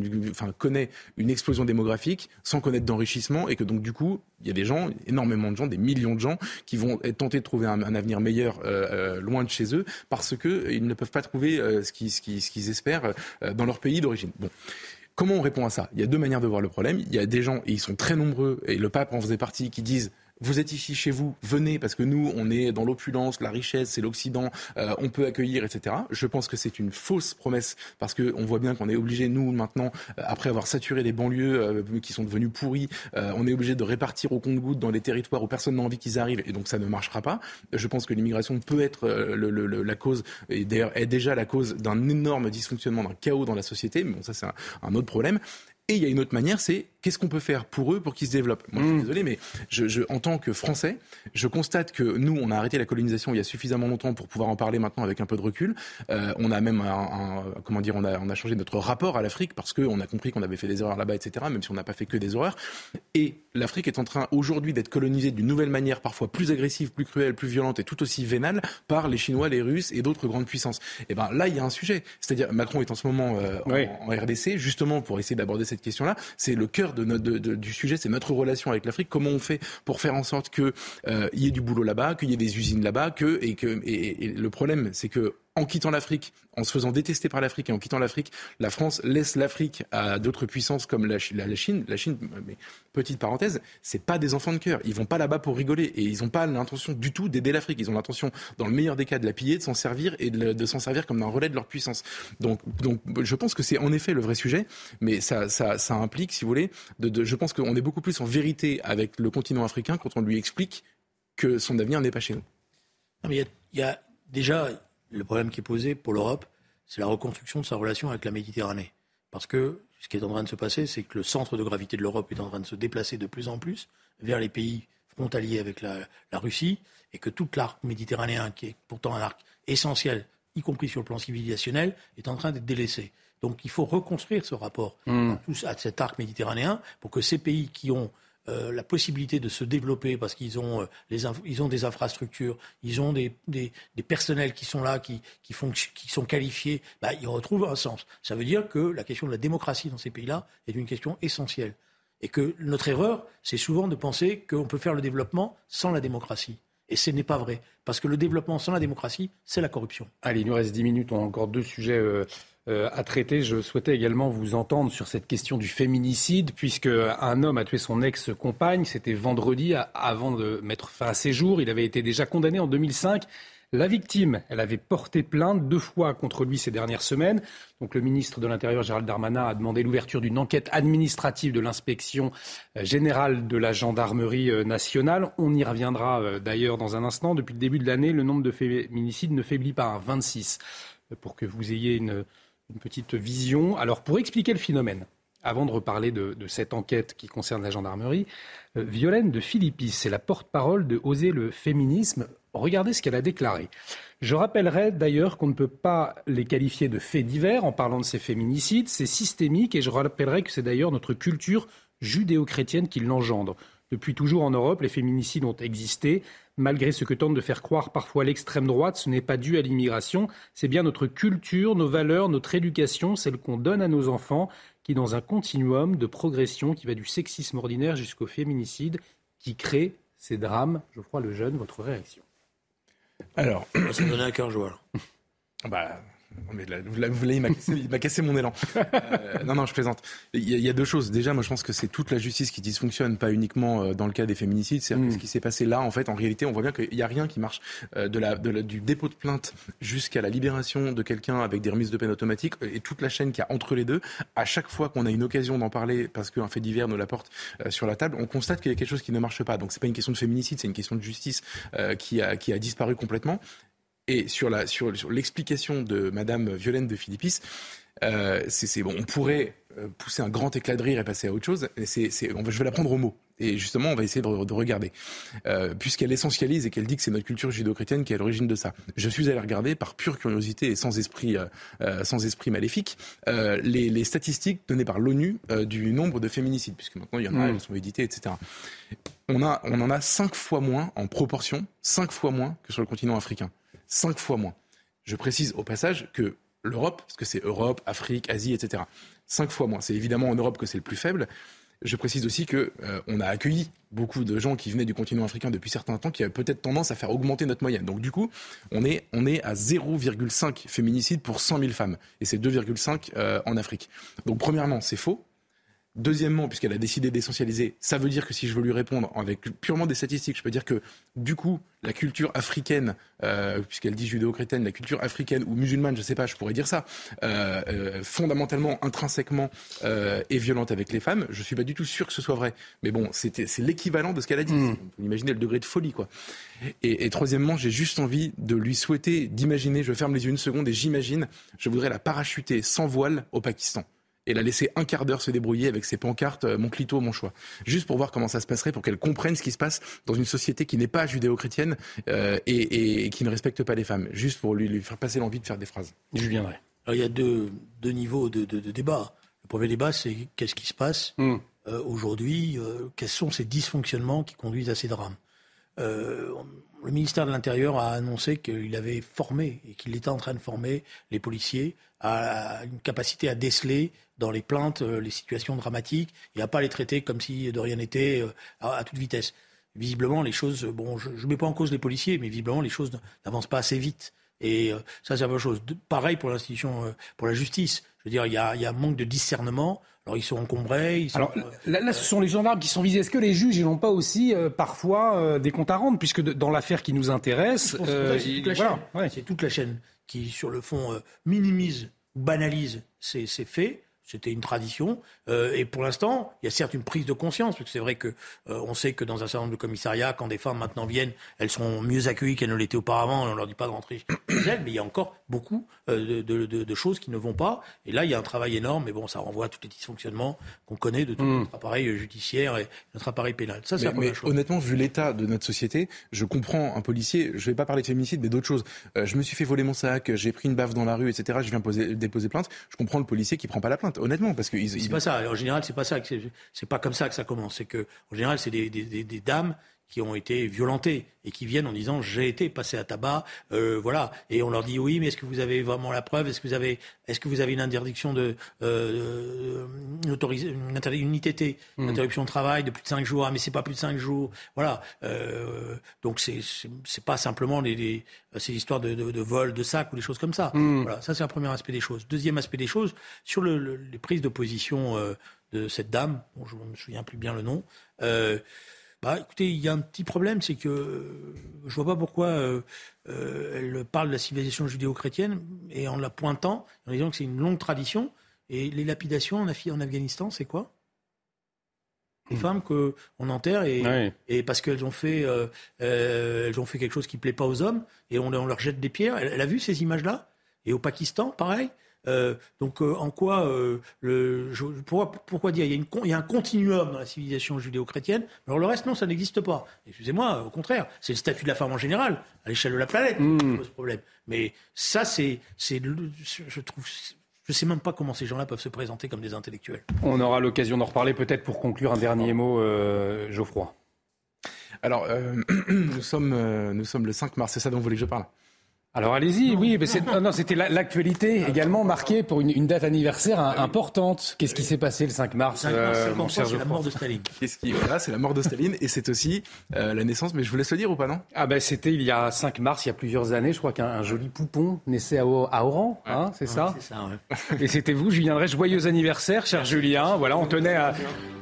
connaît une explosion démographique sans connaître d'enrichissement, et que donc du coup, il y a des gens, énormément de gens, des millions de gens, qui vont être tentés de trouver un, avenir meilleur euh, loin de chez eux, parce qu'ils ne peuvent pas trouver ce qu'ils ce qu'ils espèrent dans leur pays d'origine. Bon. Comment on répond à ça? Il y a deux manières de voir le problème. Il y a des gens, et ils sont très nombreux, et le pape en faisait partie, qui disent vous êtes ici chez vous, venez parce que nous, on est dans l'opulence, la richesse, c'est l'Occident, euh, on peut accueillir, etc. Je pense que c'est une fausse promesse parce qu'on voit bien qu'on est obligé, nous, maintenant, euh, après avoir saturé les banlieues euh, qui sont devenues pourries, on est obligé de répartir au compte-gouttes dans les territoires où personne n'a envie qu'ils arrivent et donc ça ne marchera pas. Je pense que l'immigration peut être la cause, et d'ailleurs est déjà la cause d'un énorme dysfonctionnement, d'un chaos dans la société, mais bon, ça c'est un autre problème. Et il y a une autre manière, c'est qu'est-ce qu'on peut faire pour eux pour qu'ils se développent? Moi, je suis mm. désolé, mais je, en tant que Français, je constate que nous, on a arrêté la colonisation il y a suffisamment longtemps pour pouvoir en parler maintenant avec un peu de recul. Euh, on a même, un, comment dire, on a, on a changé notre rapport à l'Afrique parce qu'on a compris qu'on avait fait des erreurs là-bas, etc. Même si on n'a pas fait que des erreurs. Et l'Afrique est en train aujourd'hui d'être colonisée d'une nouvelle manière, parfois plus agressive, plus cruelle, plus violente et tout aussi vénale par les Chinois, les Russes et d'autres grandes puissances. Et ben là, il y a un sujet. C'est-à-dire, Macron est en ce moment euh, en, en, RDC justement pour essayer d'aborder cette question-là. C'est le cœur du sujet, c'est notre relation avec l'Afrique. Comment on fait pour faire en sorte qu'il euh, y ait du boulot là-bas, qu'il y ait des usines là-bas, que et, le problème, c'est que en quittant l'Afrique, en se faisant détester par l'Afrique et en quittant l'Afrique, la France laisse l'Afrique à d'autres puissances comme la, Chine. La Chine, mais petite parenthèse, c'est pas des enfants de cœur. Ils vont pas là-bas pour rigoler et ils n'ont pas l'intention du tout d'aider l'Afrique. Ils ont l'intention, dans le meilleur des cas, de la piller, de s'en servir et de, s'en servir comme d'un relais de leur puissance. Donc, donc, je pense que c'est en effet le vrai sujet, mais ça, ça, ça implique, si vous voulez, de, je pense qu'on est beaucoup plus en vérité avec le continent africain quand on lui explique que son avenir n'est pas chez nous. il y a déjà le problème qui est posé pour l'Europe, c'est la reconstruction de sa relation avec la Méditerranée. Parce que ce qui est en train de se passer, c'est que le centre de gravité de l'Europe est en train de se déplacer de plus en plus vers les pays frontaliers avec la, Russie, et que tout l'arc méditerranéen, qui est pourtant un arc essentiel, y compris sur le plan civilisationnel, est en train d'être délaissé. Donc il faut reconstruire ce rapport mmh. à cet arc méditerranéen pour que ces pays qui ont euh, la possibilité de se développer parce qu'ils ont, euh, ont des infrastructures, ils ont des, des, des personnels qui sont là, qui, qui, font, qui sont qualifiés, bah, ils retrouvent un sens. Ça veut dire que la question de la démocratie dans ces pays-là est une question essentielle. Et que notre erreur, c'est souvent de penser qu'on peut faire le développement sans la démocratie. Et ce n'est pas vrai. Parce que le développement sans la démocratie, c'est la corruption. Allez, il nous reste 10 minutes. On a encore deux sujets euh, euh, à traiter. Je souhaitais également vous entendre sur cette question du féminicide, puisque un homme a tué son ex-compagne. C'était vendredi, avant de mettre fin à ses jours. Il avait été déjà condamné en 2005. La victime, elle avait porté plainte deux fois contre lui ces dernières semaines. Donc le ministre de l'Intérieur, Gérald Darmanin, a demandé l'ouverture d'une enquête administrative de l'inspection euh, générale de la gendarmerie euh, nationale. On y reviendra euh, d'ailleurs dans un instant. Depuis le début de l'année, le nombre de féminicides ne faiblit pas à 26. Pour que vous ayez une, petite vision. Alors pour expliquer le phénomène, avant de reparler de, cette enquête qui concerne la gendarmerie, Violaine de Philippis, c'est la porte-parole de Oser le féminisme. Regardez ce qu'elle a déclaré. Je rappellerai d'ailleurs qu'on ne peut pas les qualifier de faits divers en parlant de ces féminicides. C'est systémique et je rappellerai que c'est d'ailleurs notre culture judéo-chrétienne qui l'engendre. Depuis toujours en Europe, les féminicides ont existé. Malgré ce que tente de faire croire parfois l'extrême droite, ce n'est pas dû à l'immigration, c'est bien notre culture, nos valeurs, notre éducation, celle qu'on donne à nos enfants, qui est dans un continuum de progression qui va du sexisme ordinaire jusqu'au féminicide, qui crée ces drames. Je crois le jeune, votre réaction Alors, ça me donnait un cœur joie. bah, mais là, vous il m'a cassé, mon élan. Euh, non, non, je plaisante. Il y, a, deux choses. Déjà, moi, je pense que c'est toute la justice qui dysfonctionne, pas uniquement euh, dans le cas des féminicides. C'est mm. ce qui s'est passé là, en fait, en réalité, on voit bien qu'il n'y a rien qui marche. Euh, de la, du dépôt de plainte jusqu'à la libération de quelqu'un avec des remises de peine automatiques et toute la chaîne qu'il y a entre les deux. À chaque fois qu'on a une occasion d'en parler, parce qu'un fait divers nous la porte sur la table, on constate qu'il y a quelque chose qui ne marche pas. Donc, c'est pas une question de féminicide, c'est une question de justice qui, a, qui a disparu complètement. Et sur la sur, l'explication de Madame Violaine de Philippis, euh, c'est bon, on pourrait euh, pousser un grand éclat de rire et passer à autre chose. C'est, je vais la prendre au mot. Et justement, on va essayer de, regarder. Euh, puisqu'elle essentialise et qu'elle dit que c'est notre culture judéo-chrétienne qui est à l'origine de ça. Je suis allé regarder par pure curiosité et sans esprit, sans esprit maléfique les, les, statistiques données par l'ONU du nombre de féminicides, puisque maintenant il y en a, mmh. elles sont éditées, etc. On, a, on en a cinq fois moins en proportion, cinq fois moins que sur le continent africain cinq fois moins. Je précise au passage que l'Europe, parce que c'est Europe, Afrique, Asie, etc., cinq fois moins. C'est évidemment en Europe que c'est le plus faible. Je précise aussi qu'on euh, on a accueilli beaucoup de gens qui venaient du continent africain depuis certains temps, qui avaient peut-être tendance à faire augmenter notre moyenne. Donc du coup, on est, on est à 0,5 féminicides pour 100 000 femmes, et c'est 2,5 euh, en Afrique. Donc premièrement, c'est faux. Deuxièmement, puisqu'elle a décidé d'essentialiser, ça veut dire que si je veux lui répondre avec purement des statistiques, je peux dire que du coup, la culture africaine, euh, puisqu'elle dit judéo-chrétienne, la culture africaine ou musulmane, je ne sais pas, je pourrais dire ça, euh, euh, fondamentalement, intrinsèquement, est violente avec les femmes. Je ne suis pas du tout sûr que ce soit vrai. Mais bon, c'est l'équivalent de ce qu'elle a dit. Mmh. On peut imaginer le degré de folie, quoi. Et, et troisièmement, j'ai juste envie de lui souhaiter, d'imaginer, je ferme les yeux une seconde et j'imagine, je voudrais la parachuter sans voile au Pakistan et la laisser un quart d'heure se débrouiller avec ses pancartes euh, mon clito, mon choix. Juste pour voir comment ça se passerait, pour qu'elle comprenne ce qui se passe dans une société qui n'est pas judéo-chrétienne euh, et, qui ne respecte pas les femmes. Juste pour lui, lui faire passer l'envie de faire des phrases. Je viendrai. Alors, il y a deux, deux niveaux de, de, débat. Le premier débat, c'est qu'est-ce qui se passe hmm. euh, aujourd'hui Quels sont ces dysfonctionnements qui conduisent à ces drames? Le ministère de l'Intérieur a annoncé qu'il avait formé et qu'il était en train de former les policiers à une capacité à déceler dans les plaintes euh, les situations dramatiques et à pas les traiter comme si de rien n'était euh, à, toute vitesse. Visiblement, les choses, bon, je ne mets pas en cause les policiers, mais visiblement, les choses n'avancent pas assez vite. Et euh, ça, c'est la même chose. pareil pour l'institution, pour la justice. Je veux dire, il y a un manque de discernement. Alors ils sont encombrés. Ils sont, Alors là, ce sont les gendarmes qui sont visés. Est-ce que les juges n'ont pas aussi parfois des comptes à rendre, puisque dans l'affaire qui nous intéresse, c'est toute, voilà. toute, la chaîne qui, sur le fond, minimise ou banalise ces, ces faits c'était une tradition. Euh, et pour l'instant, il y a certes une prise de conscience, parce que c'est vrai que euh, on sait que dans un certain nombre de commissariats, quand des femmes maintenant viennent, elles sont mieux accueillies qu'elles ne l'étaient auparavant. On ne leur dit pas de rentrer chez elles, mais il y a encore beaucoup euh, de, de, de, choses qui ne vont pas. Et là, il y a un travail énorme, mais bon, ça renvoie à tous les dysfonctionnements qu'on connaît de tout hmm. notre appareil judiciaire et notre appareil pénal. Ça, c'est mais, honnêtement, vu l'état de notre société, je comprends un policier. Je ne vais pas parler de féminicide, mais d'autres choses. je me suis fait voler mon sac, j'ai pris une baffe dans la rue, etc. Je viens poser, déposer plainte. Je comprends le policier qui prend pas la plainte honnêtement, parce que c'est pas ça. En général, c'est pas ça. C'est pas comme ça que ça commence. C'est que, en général, c'est des, dames qui ont été violentées et qui viennent en disant j'ai été passé à tabac, euh, voilà. Et on leur dit oui, mais est-ce que vous avez vraiment la preuve? Est-ce que vous avez, est-ce que vous avez une interdiction de, euh, une, une ITT, une mmh. interruption de travail de plus de 5 jours? Ah, mais c'est pas plus de 5 jours, voilà. Euh, donc c'est c'est pas simplement les, ces histoires de, de, vol, de sac ou des choses comme ça. Mmh. Voilà, ça c'est un premier aspect des choses. Deuxième aspect des choses sur le, les prises de position euh, de cette dame, bon, je me souviens plus bien le nom. Euh, Bah, écoutez, il y a un petit problème, c'est que euh, je vois pas pourquoi euh, euh, elle parle de la civilisation judéo-chrétienne et en la pointant, en disant que c'est une longue tradition. Et les lapidations en, en Afghanistan, c'est quoi? Les femmes que on enterre et, et parce qu'elles ont fait elles ont fait quelque chose qui plaît pas aux hommes et on, leur jette des pierres. elle a vu ces images là et au Pakistan pareil? Euh, donc euh, en quoi euh, le, pourquoi, pourquoi, dire il y, a une, il y, a un continuum dans la civilisation judéo-chrétienne, alors le reste non, ça n'existe pas. Excusez-moi, au contraire, c'est le statut de la femme en général à l'échelle de la planète qui hmm. pose problème. Mais ça, c'est, c'est, je trouve. Je ne sais même pas comment ces gens-là peuvent se présenter comme des intellectuels. On aura l'occasion d'en reparler peut-être pour conclure un dernier mot, Geoffroy. Alors, nous, sommes, nous sommes le 5 mars, c'est ça dont vous voulez que je parle? Alors allez-y, oui, mais non, c'était l'actualité également marquée pour une, date anniversaire importante. Qu'est-ce qui s'est passé le 5 mars, euh, mon cher C'est la mort de Staline. Qu'est-ce qui, voilà, c'est la mort de Staline et c'est aussi euh, la naissance. Mais je vous laisse le dire ou pas non? Ah ben c'était il y a 5 mars, il y a plusieurs années. Je crois qu'un joli poupon naissait à, Oran, hein, c'est ça? C'est ça. Ouais. Et c'était vous, Julien Drey. Joyeux anniversaire, cher Julien. Voilà, on tenait à,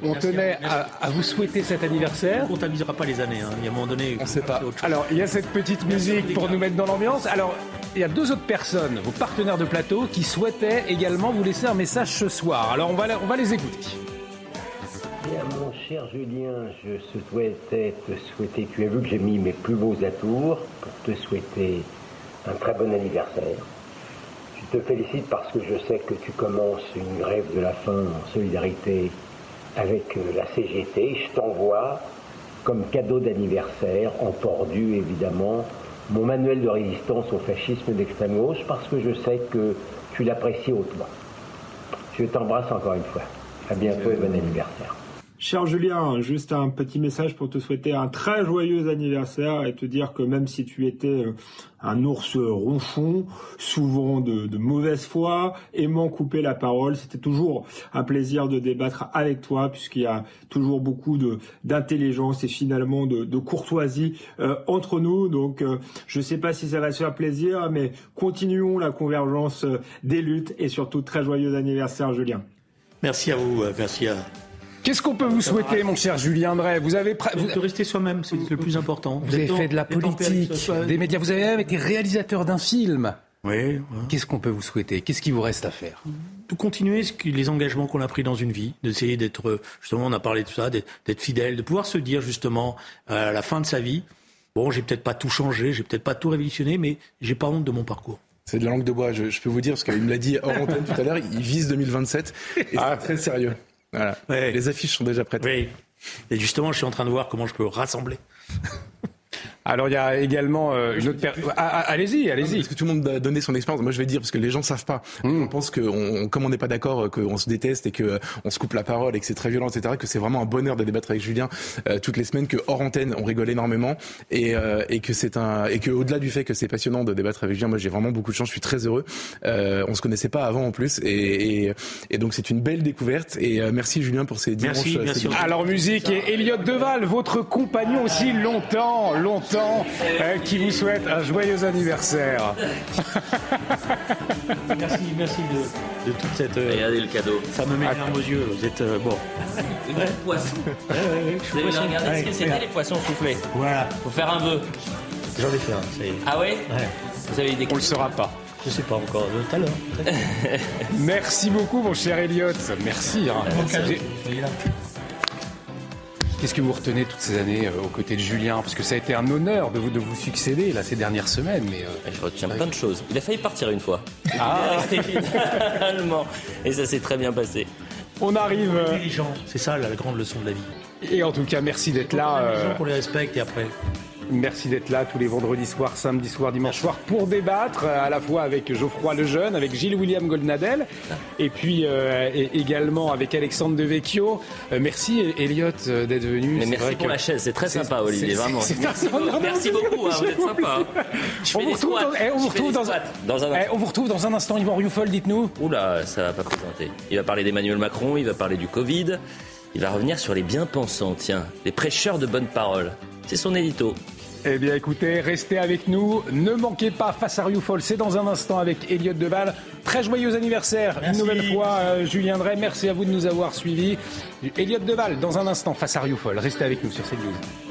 on tenait à, vous souhaiter cet anniversaire. On ne comptabilisera pas les années. Hein. Il y a un moment donné, on ne sait pas. Alors il y a cette petite musique pour nous mettre dans l'ambiance. Alors il y a deux autres personnes, vos partenaires de plateau, qui souhaitaient également vous laisser un message ce soir. Alors on va, les écouter. Bien, mon cher Julien, je souhaitais te souhaiter, tu as vu que j'ai mis mes plus beaux atours pour te souhaiter un très bon anniversaire. Je te félicite parce que je sais que tu commences une grève de la faim en solidarité avec euh, la CGT. Je t'envoie comme cadeau d'anniversaire, en évidemment, mon manuel de résistance au fascisme d'extrême gauche parce que je sais que tu l'apprécies hautement. Je t'embrasse encore une fois. À bientôt et bon anniversaire. Cher Julien, juste un petit message pour te souhaiter un très joyeux anniversaire et te dire que même si tu étais euh, un ours ronchon, souvent de, mauvaise foi, aimant couper la parole, c'était toujours un plaisir de débattre avec toi puisqu'il y a toujours beaucoup de d'intelligence et finalement de, courtoisie euh, entre nous. Donc euh, je ne sais pas si ça va se faire plaisir, mais continuons la convergence des luttes et surtout très joyeux anniversaire Julien. Merci à vous, merci à Qu'est-ce qu'on peut vous souhaiter, mon cher Julien Drey Vous avez vous... de rester soi-même, c'est le plus important. Vous avez fait de la politique, des médias. Vous avez même été réalisateur d'un film. Oui. Qu'est-ce qu'on peut vous souhaiter Qu'est-ce qui vous reste à faire De continuer les engagements qu'on a pris dans une vie, d'essayer d'être, justement, on a parlé de ça, d'être fidèle, de pouvoir se dire justement à la fin de sa vie, bon, j'ai peut-être pas tout changé, j'ai peut-être pas tout révolutionné, mais j'ai pas honte de mon parcours. C'est de la langue de bois, je, peux vous dire, parce qu'il me l'a dit hors antenne tout à l'heure, il vise 2027, et c'est très sérieux. Voilà. Les affiches sont déjà prêtes. Oui. Et justement, je suis en train de voir comment je peux rassembler. Alors il y a également euh, une autre personne. Ah, ah, allez-y, allez-y. Parce que tout le monde a donné son expérience. Moi je vais dire parce que les gens savent pas. Hmm. On pense que on, comme on n'est pas d'accord, qu'on se déteste et que euh, on se coupe la parole et que c'est très violent, etc. Que c'est vraiment un bonheur de débattre avec Julien euh, toutes les semaines. Que hors antenne on rigole énormément et, et que c'est un et que au-delà du fait que c'est passionnant de débattre avec Julien, moi j'ai vraiment beaucoup de chance. Je suis très heureux. on se connaissait pas avant en plus et, et, et donc c'est une belle découverte. Et merci Julien pour ces dimanches. Merci, merci. Alors musique et Elliot Deval, votre compagnon aussi longtemps, longtemps. Euh, qui vous souhaite un joyeux anniversaire. merci, merci de, de, toute cette. Euh, Regardez le cadeau. Ça me met larmes aux yeux. Vous êtes euh, bon. C'est bon poisson. Ouais, ouais, vous avez regardé ce que c'était les poissons soufflés. Voilà. Faut faire un vœu. J'en ai fait un. Ah ouais, ouais. Vous avez des. On le saura pas. Je sais pas encore, tout à l'heure. Merci beaucoup, mon cher Elliot. Merci. Hein. Qu'est-ce que vous retenez toutes ces années euh, aux côtés de Julien? Parce que ça a été un honneur de vous, de vous succéder là, ces dernières semaines. Mais, euh, Je retiens plein de choses. Il a failli partir une fois. Ah finalement. Et ça s'est très bien passé. On arrive. Euh, c'est ça la grande leçon de la vie. Et en tout cas, merci d'être là. Les gens qu'on les respecte et après. Merci d'être là tous les vendredis soirs, samedi soir, dimanche soir pour débattre à la fois avec Geoffroy Lejeune, avec Gilles William Goldnadel et puis euh, également avec Alexandre Devecchio. Euh, merci Elliot euh, d'être venu. Mais merci pour la chaise, c'est très sympa Olivier, vraiment. Merci, beaucoup, merci beaucoup, hein, vous êtes sympa. on vous retrouve, dans, eh, on vous retrouve dans, un, eh, on vous retrouve dans un instant, Yvan Rioufol, dites-nous. Oula, ça va pas présenter. Il va parler d'Emmanuel Macron, il va parler du Covid. Il va revenir sur les bien-pensants, tiens, les prêcheurs de bonne parole. C'est son édito. Eh bien, écoutez, restez avec nous. Ne manquez pas face à Rioufol. C'est dans un instant avec Elliot Deval. Très joyeux anniversaire une nouvelle fois, euh, Julien Drey. Merci à vous de nous avoir suivis. Elliot Deval, dans un instant face à Rioufol. Restez avec nous sur CNews.